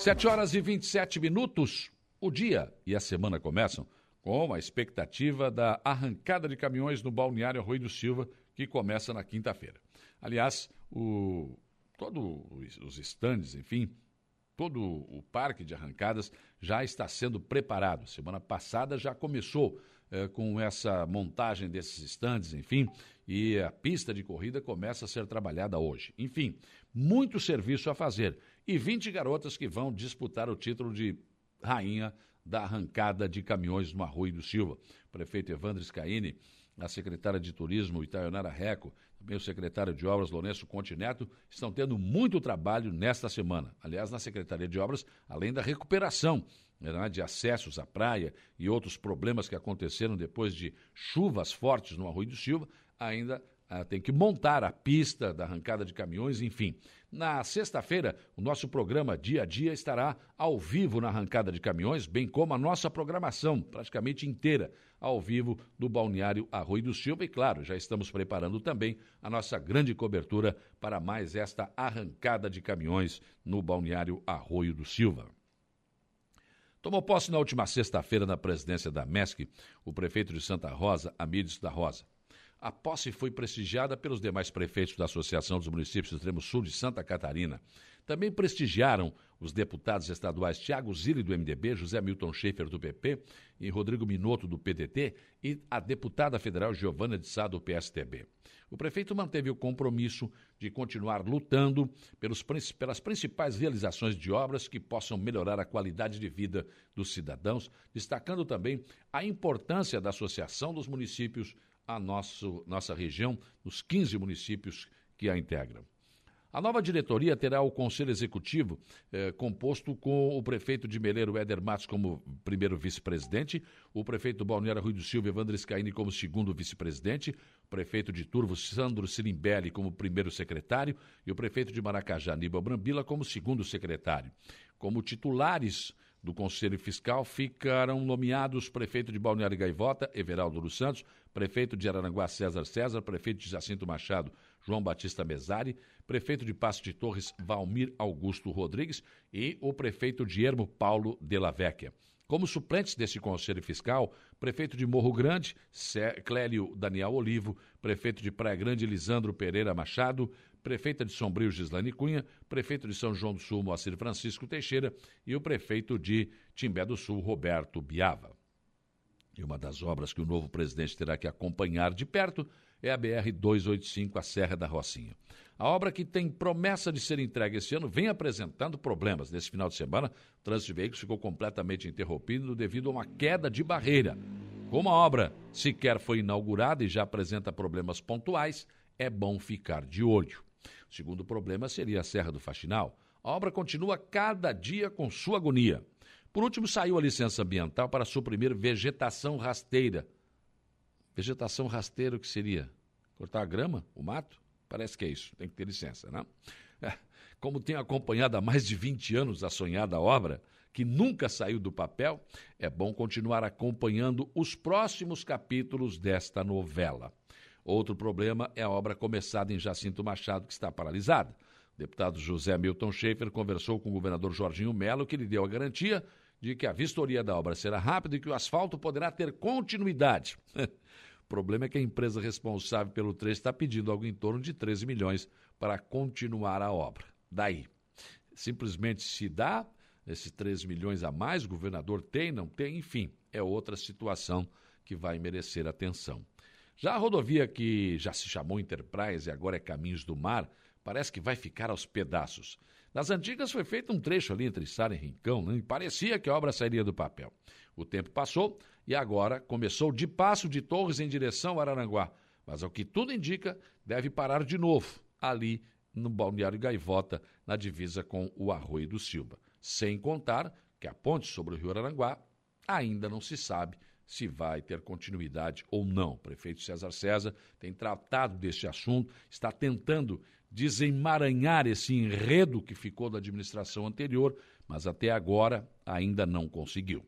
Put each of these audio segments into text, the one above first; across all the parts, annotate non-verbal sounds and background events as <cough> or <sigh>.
7 horas e 27 minutos. O dia e a semana começam com a expectativa da arrancada de caminhões no balneário Arroio do Silva, que começa na quinta-feira. Aliás, o, todos os estandes, enfim, todo o parque de arrancadas já está sendo preparado. Semana passada já começou eh, com essa montagem desses estandes, enfim, e a pista de corrida começa a ser trabalhada hoje. Enfim, muito serviço a fazer e 20 garotas que vão disputar o título de rainha da arrancada de caminhões no Arroio do Silva. Prefeito Evandro Scaini, a secretária de Turismo, Itaionara Reco, também o secretário de Obras, Lourenço Contineto, estão tendo muito trabalho nesta semana. Aliás, na Secretaria de Obras, além da recuperação né, de acessos à praia e outros problemas que aconteceram depois de chuvas fortes no Arroio do Silva, ainda ah, tem que montar a pista da arrancada de caminhões, enfim. Na sexta-feira, o nosso programa Dia a Dia estará ao vivo na arrancada de caminhões, bem como a nossa programação praticamente inteira ao vivo do Balneário Arroio do Silva. E claro, já estamos preparando também a nossa grande cobertura para mais esta arrancada de caminhões no Balneário Arroio do Silva. Tomou posse na última sexta-feira na presidência da MESC o prefeito de Santa Rosa, Amílio da Rosa. A posse foi prestigiada pelos demais prefeitos da Associação dos Municípios do Extremo Sul de Santa Catarina. Também prestigiaram os deputados estaduais Tiago Zilli, do MDB, José Milton Schaefer, do PP, e Rodrigo Minotto, do PDT, e a deputada federal Giovana de Sá, do PSTB. O prefeito manteve o compromisso de continuar lutando pelos, pelas principais realizações de obras que possam melhorar a qualidade de vida dos cidadãos, destacando também a importância da Associação dos Municípios a nosso, nossa região, nos 15 municípios que a integram. A nova diretoria terá o Conselho Executivo eh, composto com o prefeito de Meleiro, Éder Matos, como primeiro vice-presidente, o prefeito Balneário Rui do Silva, Evandro Scaini, como segundo vice-presidente, o prefeito de Turvo, Sandro Sirimbelli, como primeiro secretário e o prefeito de Maracajá, Aníbal Brambila, como segundo secretário. Como titulares do Conselho Fiscal ficaram nomeados prefeito de Balneário Gaivota, Everaldo dos Santos, prefeito de Araranguá, César César, prefeito de Jacinto Machado, João Batista Mesari, prefeito de Passo de Torres, Valmir Augusto Rodrigues e o prefeito de Ermo, Paulo de la Vecchia. Como suplentes desse Conselho Fiscal, prefeito de Morro Grande, Clélio Daniel Olivo, prefeito de Praia Grande, Lisandro Pereira Machado, prefeita de Sombrio, Gislane Cunha, prefeito de São João do Sul, Moacir Francisco Teixeira e o prefeito de Timbé do Sul, Roberto Biava. E uma das obras que o novo presidente terá que acompanhar de perto é a BR-285, a Serra da Rocinha. A obra que tem promessa de ser entregue esse ano vem apresentando problemas. Nesse final de semana, o trânsito de veículos ficou completamente interrompido devido a uma queda de barreira. Como a obra sequer foi inaugurada e já apresenta problemas pontuais, é bom ficar de olho. O segundo problema seria a Serra do Faxinal. A obra continua cada dia com sua agonia. Por último, saiu a licença ambiental para suprimir vegetação rasteira. Vegetação rasteira, o que seria? Cortar a grama, o mato? Parece que é isso, tem que ter licença, né? É, como tenho acompanhado há mais de 20 anos a sonhada obra, que nunca saiu do papel, é bom continuar acompanhando os próximos capítulos desta novela. Outro problema é a obra começada em Jacinto Machado, que está paralisada. O deputado José Milton Schaefer conversou com o governador Jorginho Melo, que lhe deu a garantia de que a vistoria da obra será rápida e que o asfalto poderá ter continuidade. <laughs> o problema é que a empresa responsável pelo trecho está pedindo algo em torno de 13 milhões para continuar a obra. Daí, simplesmente se dá esses 13 milhões a mais, o governador tem, não tem, enfim, é outra situação que vai merecer atenção. Já a rodovia que já se chamou Enterprise e agora é Caminhos do Mar, parece que vai ficar aos pedaços. Nas antigas foi feito um trecho ali entre Sara e Rincão, né? e parecia que a obra sairia do papel. O tempo passou e agora começou de Passo de Torres em direção a Araranguá. Mas ao que tudo indica, deve parar de novo, ali no Balneário Gaivota, na divisa com o Arroio do Silva. Sem contar que a ponte sobre o Rio Araranguá ainda não se sabe se vai ter continuidade ou não. O prefeito César César tem tratado deste assunto, está tentando desemaranhar esse enredo que ficou da administração anterior, mas até agora ainda não conseguiu.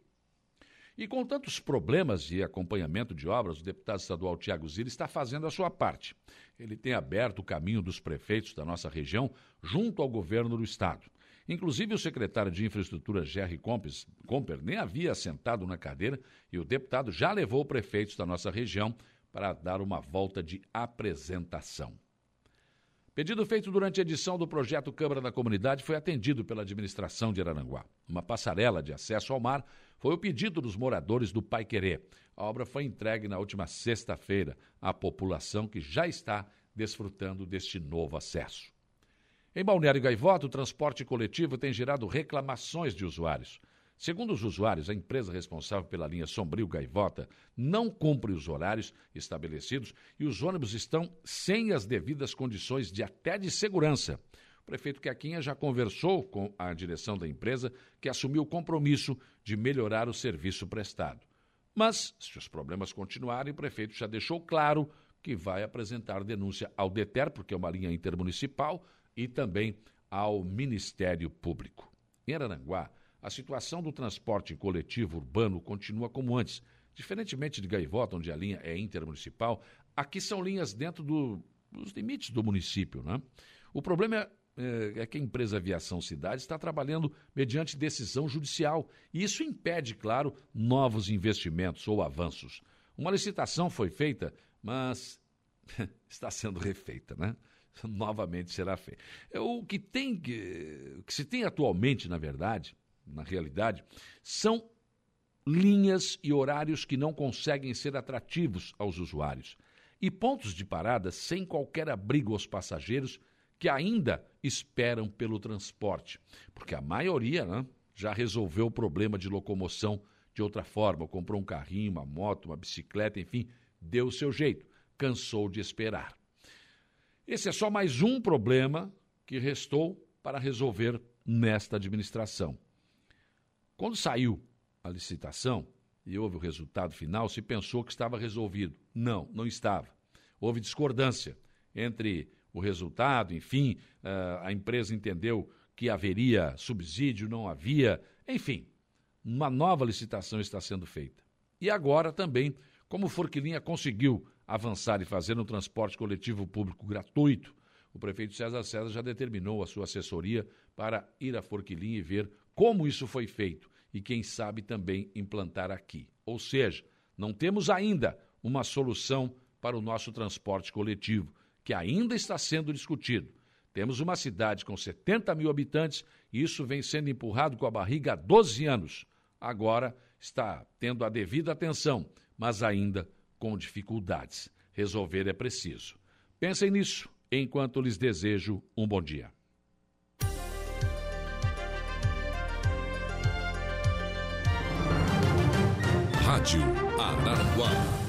E com tantos problemas de acompanhamento de obras, o deputado estadual Tiago Zira está fazendo a sua parte. Ele tem aberto o caminho dos prefeitos da nossa região junto ao governo do estado. Inclusive, o secretário de Infraestrutura, Jerry Comper, nem havia sentado na cadeira e o deputado já levou prefeitos da nossa região para dar uma volta de apresentação. Pedido feito durante a edição do projeto Câmara da Comunidade foi atendido pela administração de Araranguá. Uma passarela de acesso ao mar foi o pedido dos moradores do Pai Querer. A obra foi entregue na última sexta-feira à população que já está desfrutando deste novo acesso. Em Balneário Gaivota, o transporte coletivo tem gerado reclamações de usuários. Segundo os usuários, a empresa responsável pela linha Sombrio Gaivota não cumpre os horários estabelecidos e os ônibus estão sem as devidas condições de até de segurança. O prefeito Quequinha já conversou com a direção da empresa, que assumiu o compromisso de melhorar o serviço prestado. Mas, se os problemas continuarem, o prefeito já deixou claro que vai apresentar denúncia ao DETER, porque é uma linha intermunicipal, e também ao Ministério Público. Em Arananguá, a situação do transporte coletivo urbano continua como antes. Diferentemente de Gaivota, onde a linha é intermunicipal, aqui são linhas dentro do, dos limites do município. Né? O problema é, é, é que a empresa Aviação Cidade está trabalhando mediante decisão judicial. E isso impede, claro, novos investimentos ou avanços. Uma licitação foi feita, mas <laughs> está sendo refeita, né? <laughs> Novamente será feita. O que tem o que se tem atualmente, na verdade, na realidade, são linhas e horários que não conseguem ser atrativos aos usuários e pontos de parada sem qualquer abrigo aos passageiros que ainda esperam pelo transporte, porque a maioria né, já resolveu o problema de locomoção de outra forma, comprou um carrinho, uma moto, uma bicicleta, enfim, deu o seu jeito, cansou de esperar. Esse é só mais um problema que restou para resolver nesta administração. Quando saiu a licitação e houve o resultado final, se pensou que estava resolvido. Não, não estava. Houve discordância entre o resultado, enfim, eh, a empresa entendeu que haveria subsídio, não havia, enfim, uma nova licitação está sendo feita. E agora também, como Forquilinha conseguiu avançar e fazer um transporte coletivo público gratuito, o prefeito César César já determinou a sua assessoria para ir a Forquilinha e ver como isso foi feito e, quem sabe, também implantar aqui. Ou seja, não temos ainda uma solução para o nosso transporte coletivo, que ainda está sendo discutido. Temos uma cidade com 70 mil habitantes e isso vem sendo empurrado com a barriga há 12 anos. Agora está tendo a devida atenção, mas ainda com dificuldades. Resolver é preciso. Pensem nisso enquanto lhes desejo um bom dia. Rádio Araranguá